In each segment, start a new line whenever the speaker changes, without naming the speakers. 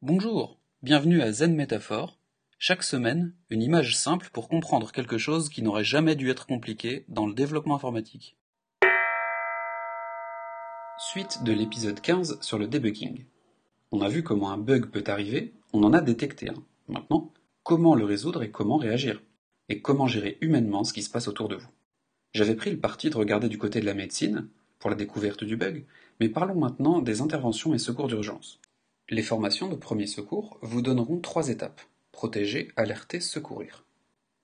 Bonjour, bienvenue à Zen Métaphore. Chaque semaine, une image simple pour comprendre quelque chose qui n'aurait jamais dû être compliqué dans le développement informatique. Suite de l'épisode 15 sur le debugging. On a vu comment un bug peut arriver, on en a détecté un. Maintenant, comment le résoudre et comment réagir? Et comment gérer humainement ce qui se passe autour de vous? J'avais pris le parti de regarder du côté de la médecine, pour la découverte du bug, mais parlons maintenant des interventions et secours d'urgence. Les formations de premier secours vous donneront trois étapes. Protéger, alerter, secourir.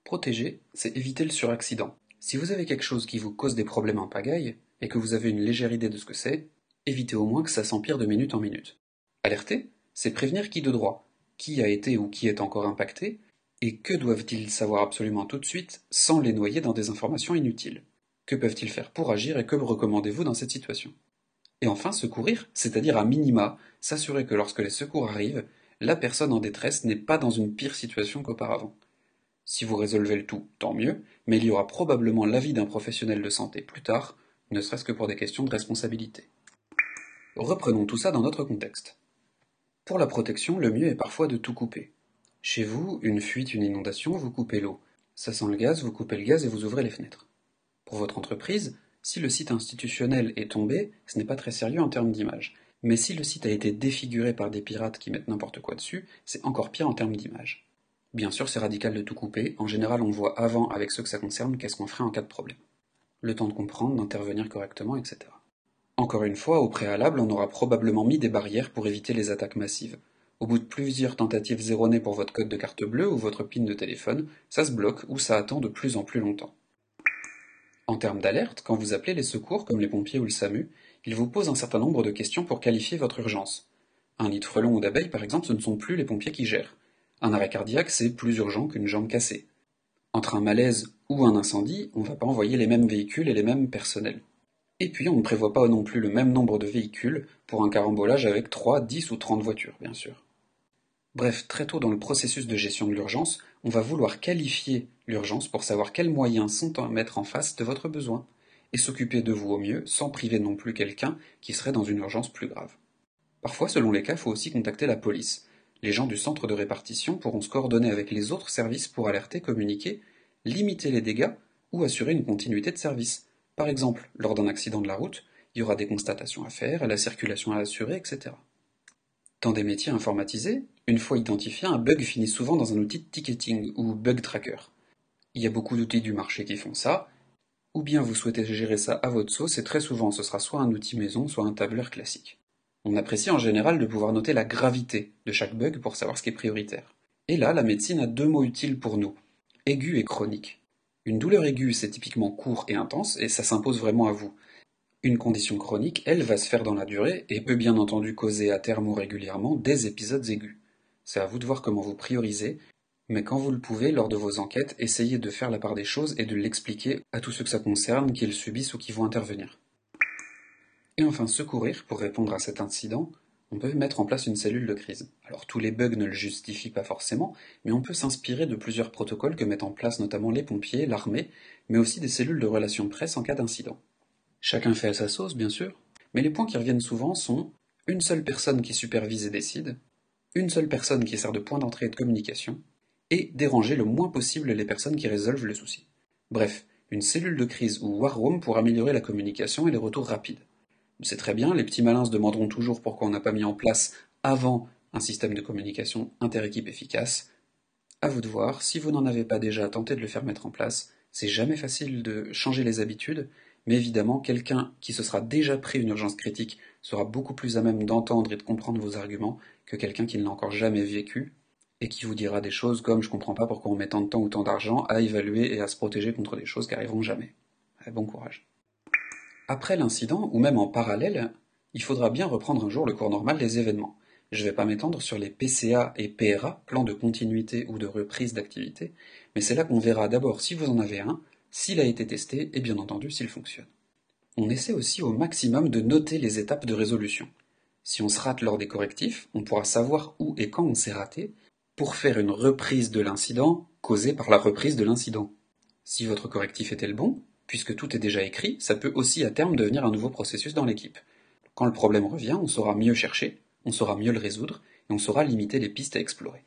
Protéger, c'est éviter le suraccident. Si vous avez quelque chose qui vous cause des problèmes en pagaille, et que vous avez une légère idée de ce que c'est, évitez au moins que ça s'empire de minute en minute. Alerter, c'est prévenir qui de droit, qui a été ou qui est encore impacté, et que doivent-ils savoir absolument tout de suite sans les noyer dans des informations inutiles? Que peuvent-ils faire pour agir et que recommandez-vous dans cette situation? Et enfin, secourir, c'est-à-dire à minima, s'assurer que lorsque les secours arrivent, la personne en détresse n'est pas dans une pire situation qu'auparavant. Si vous résolvez le tout, tant mieux, mais il y aura probablement l'avis d'un professionnel de santé plus tard, ne serait-ce que pour des questions de responsabilité. Reprenons tout ça dans notre contexte. Pour la protection, le mieux est parfois de tout couper. Chez vous, une fuite, une inondation, vous coupez l'eau. Ça sent le gaz, vous coupez le gaz et vous ouvrez les fenêtres. Pour votre entreprise, si le site institutionnel est tombé, ce n'est pas très sérieux en termes d'image. Mais si le site a été défiguré par des pirates qui mettent n'importe quoi dessus, c'est encore pire en termes d'image. Bien sûr, c'est radical de tout couper. En général, on voit avant, avec ceux que ça concerne, qu'est-ce qu'on ferait en cas de problème. Le temps de comprendre, d'intervenir correctement, etc. Encore une fois, au préalable, on aura probablement mis des barrières pour éviter les attaques massives. Au bout de plusieurs tentatives erronées pour votre code de carte bleue ou votre PIN de téléphone, ça se bloque ou ça attend de plus en plus longtemps. En termes d'alerte, quand vous appelez les secours comme les pompiers ou le SAMU, ils vous posent un certain nombre de questions pour qualifier votre urgence. Un nid de frelon ou d'abeille, par exemple, ce ne sont plus les pompiers qui gèrent. Un arrêt cardiaque, c'est plus urgent qu'une jambe cassée. Entre un malaise ou un incendie, on ne va pas envoyer les mêmes véhicules et les mêmes personnels. Et puis, on ne prévoit pas non plus le même nombre de véhicules pour un carambolage avec 3, 10 ou 30 voitures, bien sûr. Bref, très tôt dans le processus de gestion de l'urgence, on va vouloir qualifier l'urgence pour savoir quels moyens sont à mettre en face de votre besoin, et s'occuper de vous au mieux sans priver non plus quelqu'un qui serait dans une urgence plus grave. Parfois, selon les cas, il faut aussi contacter la police. Les gens du centre de répartition pourront se coordonner avec les autres services pour alerter, communiquer, limiter les dégâts ou assurer une continuité de service. Par exemple, lors d'un accident de la route, il y aura des constatations à faire, la circulation à assurer, etc. Dans des métiers informatisés, une fois identifié, un bug finit souvent dans un outil de ticketing ou bug tracker. Il y a beaucoup d'outils du marché qui font ça, ou bien vous souhaitez gérer ça à votre sauce et très souvent ce sera soit un outil maison, soit un tableur classique. On apprécie en général de pouvoir noter la gravité de chaque bug pour savoir ce qui est prioritaire. Et là, la médecine a deux mots utiles pour nous, aigu et chronique. Une douleur aiguë, c'est typiquement court et intense, et ça s'impose vraiment à vous. Une condition chronique, elle, va se faire dans la durée et peut bien entendu causer à terme ou régulièrement des épisodes aigus. C'est à vous de voir comment vous priorisez, mais quand vous le pouvez, lors de vos enquêtes, essayez de faire la part des choses et de l'expliquer à tous ceux que ça concerne, qu'ils subissent ou qui vont intervenir. Et enfin, secourir, pour répondre à cet incident, on peut mettre en place une cellule de crise. Alors tous les bugs ne le justifient pas forcément, mais on peut s'inspirer de plusieurs protocoles que mettent en place notamment les pompiers, l'armée, mais aussi des cellules de relations presse en cas d'incident. Chacun fait à sa sauce, bien sûr, mais les points qui reviennent souvent sont une seule personne qui supervise et décide, une seule personne qui sert de point d'entrée et de communication, et déranger le moins possible les personnes qui résolvent le souci. Bref, une cellule de crise ou war room pour améliorer la communication et les retours rapides. C'est très bien, les petits malins se demanderont toujours pourquoi on n'a pas mis en place avant un système de communication interéquipe efficace. À vous de voir, si vous n'en avez pas déjà tenté de le faire mettre en place, c'est jamais facile de changer les habitudes, mais évidemment, quelqu'un qui se sera déjà pris une urgence critique sera beaucoup plus à même d'entendre et de comprendre vos arguments que quelqu'un qui ne l'a encore jamais vécu et qui vous dira des choses comme je comprends pas pourquoi on met tant de temps ou tant d'argent à évaluer et à se protéger contre des choses qui arriveront jamais. bon courage. Après l'incident, ou même en parallèle, il faudra bien reprendre un jour le cours normal des événements. Je ne vais pas m'étendre sur les PCA et PRA, plans de continuité ou de reprise d'activité, mais c'est là qu'on verra d'abord si vous en avez un, s'il a été testé et bien entendu s'il fonctionne. On essaie aussi au maximum de noter les étapes de résolution. Si on se rate lors des correctifs, on pourra savoir où et quand on s'est raté pour faire une reprise de l'incident causée par la reprise de l'incident. Si votre correctif était le bon, puisque tout est déjà écrit, ça peut aussi à terme devenir un nouveau processus dans l'équipe. Quand le problème revient, on saura mieux chercher, on saura mieux le résoudre et on saura limiter les pistes à explorer.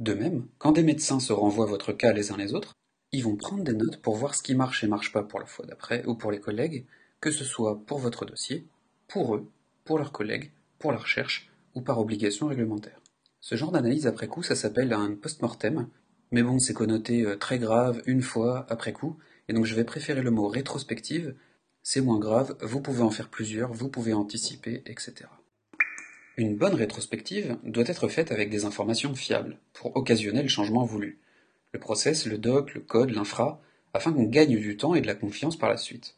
De même, quand des médecins se renvoient votre cas les uns les autres, ils vont prendre des notes pour voir ce qui marche et marche pas pour la fois d'après ou pour les collègues, que ce soit pour votre dossier, pour eux, pour leurs collègues, pour la recherche ou par obligation réglementaire. Ce genre d'analyse après coup, ça s'appelle un post-mortem, mais bon, c'est connoté euh, très grave une fois après coup, et donc je vais préférer le mot rétrospective, c'est moins grave, vous pouvez en faire plusieurs, vous pouvez anticiper, etc. Une bonne rétrospective doit être faite avec des informations fiables, pour occasionner le changement voulu. Le process, le doc, le code, l'infra, afin qu'on gagne du temps et de la confiance par la suite.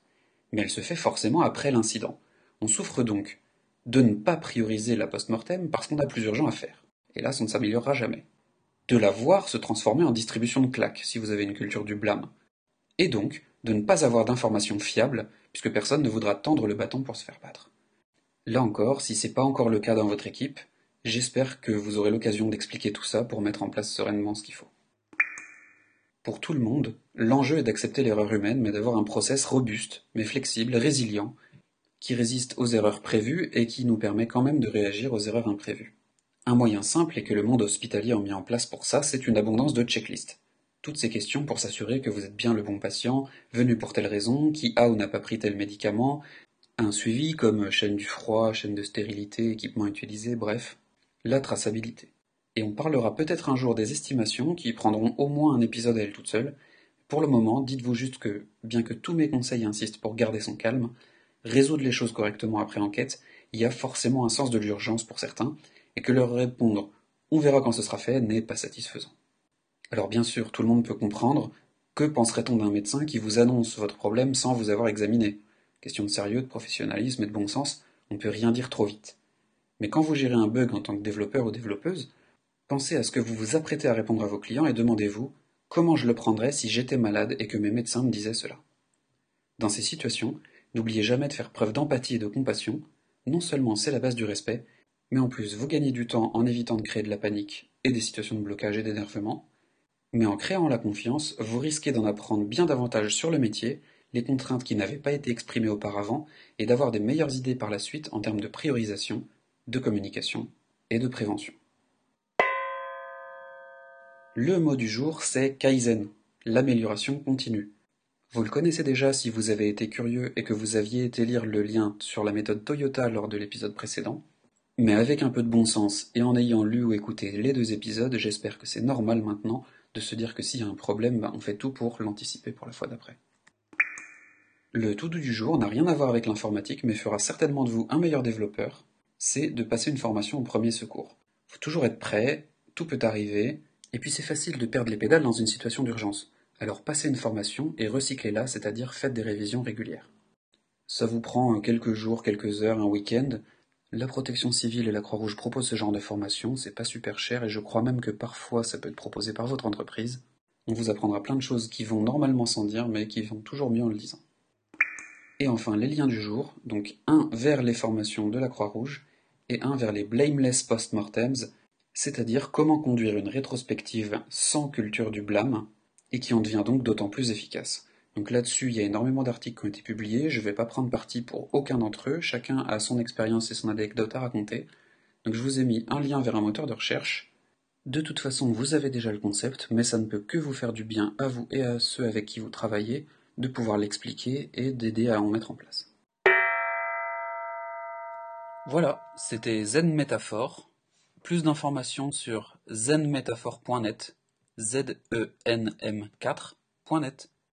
Mais elle se fait forcément après l'incident. On souffre donc de ne pas prioriser la post-mortem parce qu'on a plus urgent à faire. Et là, ça ne s'améliorera jamais. De la voir se transformer en distribution de claques si vous avez une culture du blâme. Et donc, de ne pas avoir d'informations fiables, puisque personne ne voudra tendre le bâton pour se faire battre. Là encore, si c'est pas encore le cas dans votre équipe, j'espère que vous aurez l'occasion d'expliquer tout ça pour mettre en place sereinement ce qu'il faut. Pour tout le monde, l'enjeu est d'accepter l'erreur humaine, mais d'avoir un process robuste, mais flexible, résilient, qui résiste aux erreurs prévues et qui nous permet quand même de réagir aux erreurs imprévues. Un moyen simple et que le monde hospitalier a mis en place pour ça, c'est une abondance de checklists. Toutes ces questions pour s'assurer que vous êtes bien le bon patient, venu pour telle raison, qui a ou n'a pas pris tel médicament, un suivi comme chaîne du froid, chaîne de stérilité, équipement utilisé, bref, la traçabilité. Et on parlera peut-être un jour des estimations qui prendront au moins un épisode à elles toutes seules. Pour le moment, dites-vous juste que, bien que tous mes conseils insistent pour garder son calme, résoudre les choses correctement après enquête, il y a forcément un sens de l'urgence pour certains, et que leur répondre on verra quand ce sera fait n'est pas satisfaisant. Alors bien sûr, tout le monde peut comprendre, que penserait-on d'un médecin qui vous annonce votre problème sans vous avoir examiné? Question de sérieux, de professionnalisme et de bon sens, on ne peut rien dire trop vite. Mais quand vous gérez un bug en tant que développeur ou développeuse, pensez à ce que vous vous apprêtez à répondre à vos clients et demandez-vous comment je le prendrais si j'étais malade et que mes médecins me disaient cela. Dans ces situations, n'oubliez jamais de faire preuve d'empathie et de compassion. Non seulement c'est la base du respect, mais en plus vous gagnez du temps en évitant de créer de la panique et des situations de blocage et d'énervement. Mais en créant la confiance, vous risquez d'en apprendre bien davantage sur le métier les contraintes qui n'avaient pas été exprimées auparavant et d'avoir des meilleures idées par la suite en termes de priorisation, de communication et de prévention. Le mot du jour, c'est Kaizen, l'amélioration continue. Vous le connaissez déjà si vous avez été curieux et que vous aviez été lire le lien sur la méthode Toyota lors de l'épisode précédent. Mais avec un peu de bon sens et en ayant lu ou écouté les deux épisodes, j'espère que c'est normal maintenant de se dire que s'il y a un problème, bah, on fait tout pour l'anticiper pour la fois d'après. Le tout du jour n'a rien à voir avec l'informatique, mais fera certainement de vous un meilleur développeur. C'est de passer une formation au premier secours. Faut toujours être prêt, tout peut arriver, et puis c'est facile de perdre les pédales dans une situation d'urgence. Alors passez une formation et recyclez-la, c'est-à-dire faites des révisions régulières. Ça vous prend quelques jours, quelques heures, un week-end. La protection civile et la Croix-Rouge proposent ce genre de formation, c'est pas super cher et je crois même que parfois ça peut être proposé par votre entreprise. On vous apprendra plein de choses qui vont normalement sans dire, mais qui vont toujours mieux en le disant. Et enfin, les liens du jour, donc un vers les formations de la Croix-Rouge et un vers les blameless post-mortems, c'est-à-dire comment conduire une rétrospective sans culture du blâme et qui en devient donc d'autant plus efficace. Donc là-dessus, il y a énormément d'articles qui ont été publiés, je ne vais pas prendre parti pour aucun d'entre eux, chacun a son expérience et son anecdote à raconter. Donc je vous ai mis un lien vers un moteur de recherche. De toute façon, vous avez déjà le concept, mais ça ne peut que vous faire du bien à vous et à ceux avec qui vous travaillez, de pouvoir l'expliquer et d'aider à en mettre en place. Voilà, c'était Zen Métaphore. Plus d'informations sur zenmétaphore.net, z e n m 4.net.